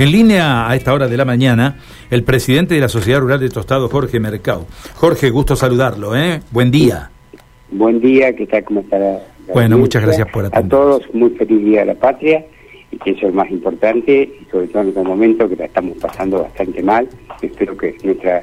En línea a esta hora de la mañana, el presidente de la Sociedad Rural de Tostado, Jorge Mercado. Jorge, gusto saludarlo, ¿eh? Buen día. Buen día, ¿qué tal? ¿Cómo está la, Bueno, muchas gracias por atender. A todos, muy feliz día de la patria, y que eso es más importante, y sobre todo en este momento que la estamos pasando bastante mal. Espero que nuestra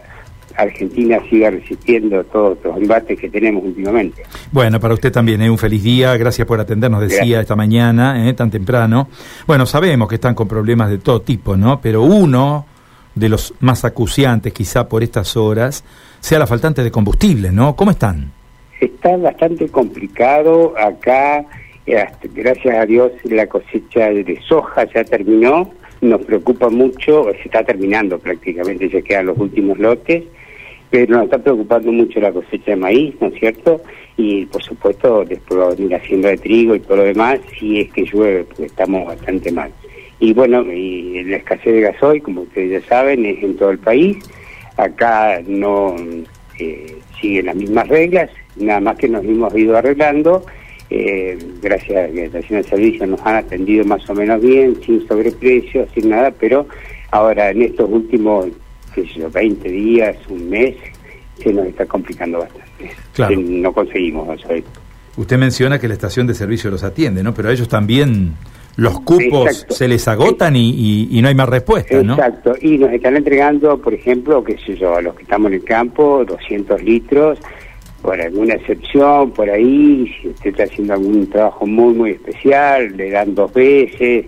Argentina siga resistiendo todos los embates que tenemos últimamente. Bueno, para usted también, ¿eh? un feliz día, gracias por atendernos, decía esta mañana, ¿eh? tan temprano. Bueno, sabemos que están con problemas de todo tipo, ¿no? Pero uno de los más acuciantes quizá por estas horas sea la faltante de combustible, ¿no? ¿Cómo están? Está bastante complicado acá, eh, gracias a Dios la cosecha de soja ya terminó, nos preocupa mucho, se está terminando prácticamente, ya quedan los últimos lotes, pero nos está preocupando mucho la cosecha de maíz, ¿no es cierto? Y por supuesto después va a venir hacienda de trigo y todo lo demás, si es que llueve, porque estamos bastante mal. Y bueno, y la escasez de gasoil, como ustedes ya saben, es en todo el país. Acá no eh, siguen las mismas reglas, nada más que nos hemos ido arreglando. Eh, gracias a la estación de servicio nos han atendido más o menos bien, sin sobreprecio, sin nada, pero ahora en estos últimos qué sé yo, 20 días, un mes, se nos está complicando bastante. Claro. No conseguimos eso. Usted menciona que la estación de servicio los atiende, ¿no? Pero a ellos también los cupos se les agotan y, y, no hay más respuesta, ¿no? Exacto, y nos están entregando, por ejemplo, qué sé yo, a los que estamos en el campo, 200 litros, por alguna excepción, por ahí, si usted está haciendo algún trabajo muy, muy especial, le dan dos veces,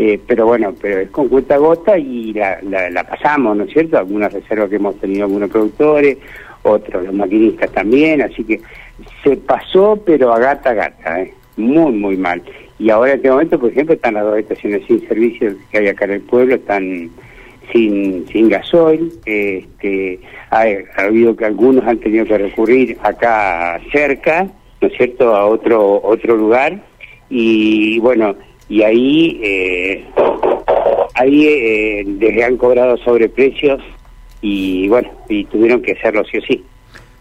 eh, pero bueno, pero es con cuenta gota y la, la, pasamos, ¿no es cierto? Algunas reservas que hemos tenido algunos productores, otros los maquinistas también, así que se pasó, pero a gata a gata, ¿eh? muy, muy mal. Y ahora en este momento, por ejemplo, están las dos estaciones sin servicio que hay acá en el pueblo, están sin, sin gasoil, este, ha, ha habido que algunos han tenido que recurrir acá cerca, ¿no es cierto?, a otro, otro lugar, y bueno, y ahí eh, ahí eh, les han cobrado sobreprecios y bueno y tuvieron que hacerlo sí o sí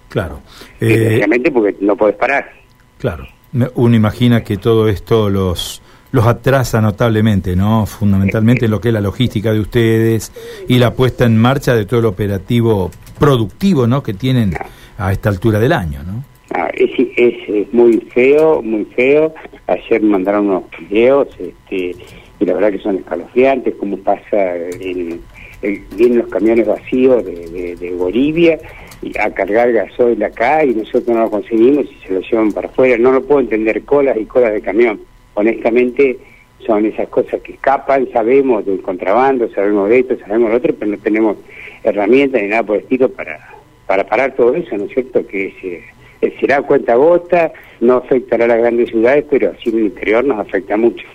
claro eh, porque no puedes parar claro uno imagina que todo esto los los atrasa notablemente, ¿no? Fundamentalmente lo que es la logística de ustedes y la puesta en marcha de todo el operativo productivo, ¿no? Que tienen a esta altura del año, ¿no? Es, es, muy feo, muy feo. Ayer mandaron unos videos este, y la verdad que son escalofriantes, como pasa, el, vienen los camiones vacíos de, Bolivia a cargar gasoil acá y nosotros no lo conseguimos y se lo llevan para afuera. No lo puedo entender, colas y colas de camión. Honestamente son esas cosas que escapan, sabemos del contrabando, sabemos de esto, sabemos de otro, pero no tenemos herramientas ni nada por el estilo para, para parar todo eso, ¿no es cierto? Que es... Eh, eh, será cuenta gota, no afectará a las grandes ciudades, pero así en el interior nos afecta mucho.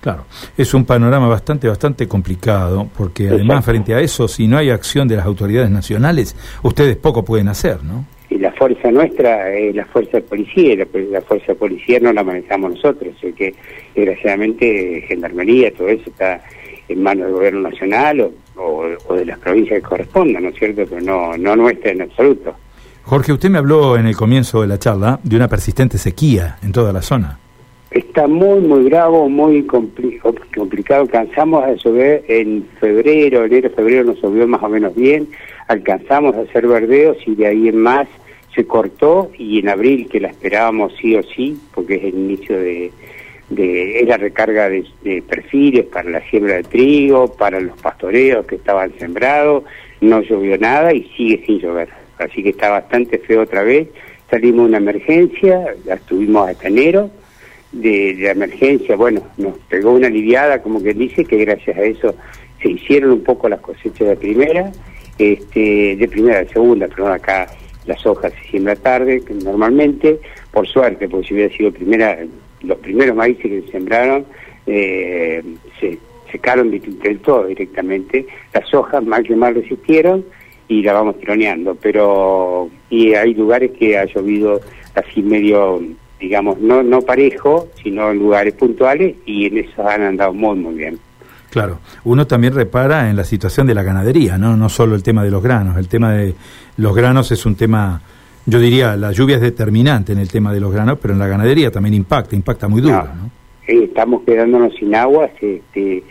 Claro, es un panorama bastante, bastante complicado, porque además frente a eso, si no hay acción de las autoridades nacionales, ustedes poco pueden hacer, ¿no? Y la fuerza nuestra es la fuerza de policía, y la, fuerza de policía no la manejamos nosotros, así que desgraciadamente Gendarmería, todo eso está en manos del gobierno nacional o, o de las provincias que correspondan, ¿no es cierto? Pero no, no nuestra en absoluto. Jorge, usted me habló en el comienzo de la charla de una persistente sequía en toda la zona. Está muy, muy bravo, muy complicado. Alcanzamos a llover en febrero, enero, febrero nos llovió más o menos bien. Alcanzamos a hacer verdeos y de ahí en más se cortó y en abril, que la esperábamos sí o sí, porque es el inicio de, de la recarga de, de, perfiles para la siembra de trigo, para los pastoreos que estaban sembrados, no llovió nada y sigue sin llover así que está bastante feo otra vez. Salimos de una emergencia, la estuvimos hasta enero, de, la emergencia, bueno, nos pegó una aliviada, como que dice, que gracias a eso se hicieron un poco las cosechas de primera, este, de primera, de segunda, pero acá las hojas se siembra tarde, que normalmente, por suerte, porque si hubiera sido primera, los primeros maíces que se sembraron, eh, se secaron del todo directamente, las hojas mal que mal resistieron, y la vamos tironeando, pero y hay lugares que ha llovido así medio, digamos, no, no parejo, sino en lugares puntuales y en eso han andado muy, muy bien. Claro, uno también repara en la situación de la ganadería, ¿no? No solo el tema de los granos, el tema de los granos es un tema, yo diría, la lluvia es determinante en el tema de los granos, pero en la ganadería también impacta, impacta muy duro, ¿no? estamos quedándonos sin agua, este,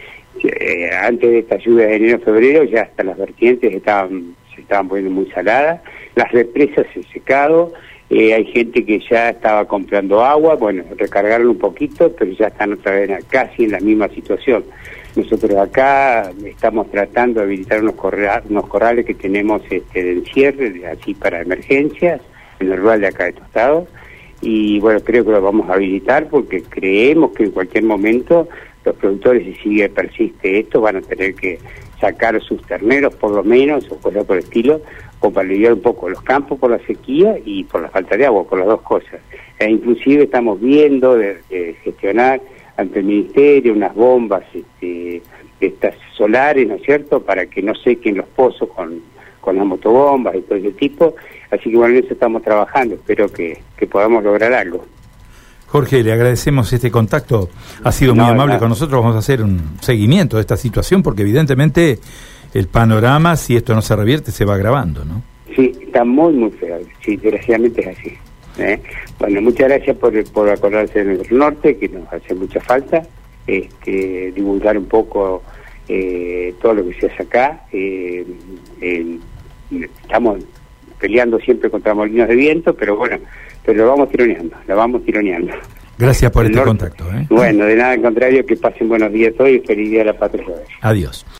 eh, antes de esta lluvia de enero-febrero ya hasta las vertientes estaban estaban poniendo muy saladas, las represas se secado, eh, hay gente que ya estaba comprando agua, bueno, recargaron un poquito, pero ya están otra vez casi en la misma situación. Nosotros acá estamos tratando de habilitar unos, unos corrales que tenemos este, de encierre, así para emergencias, en el rural de acá de Tostado, y bueno, creo que lo vamos a habilitar porque creemos que en cualquier momento los productores, si sigue, persiste esto, van a tener que sacar sus terneros por lo menos, o cosas por el estilo, o para aliviar un poco los campos por la sequía y por la falta de agua, por las dos cosas. E inclusive estamos viendo de, gestionar ante el Ministerio unas bombas este, estas solares, ¿no es cierto?, para que no sequen los pozos con, con las motobombas y todo ese tipo. Así que bueno, en eso estamos trabajando, espero que, que podamos lograr algo. Jorge, le agradecemos este contacto. Ha sido muy amable con nosotros. Vamos a hacer un seguimiento de esta situación porque evidentemente el panorama, si esto no se revierte, se va agravando, ¿no? Sí, está muy, muy feo. Sí, desgraciadamente es así. ¿eh? Bueno, muchas gracias por, por acordarse de nuestro norte, que nos hace mucha falta. Este, divulgar un poco eh, todo lo que se hace acá. Eh, estamos peleando siempre contra molinos de viento, pero bueno, pero lo vamos tironeando, lo vamos tironeando. Gracias por este contacto. ¿eh? Bueno, de nada, al contrario, que pasen buenos días hoy y feliz día a la patria. Adiós.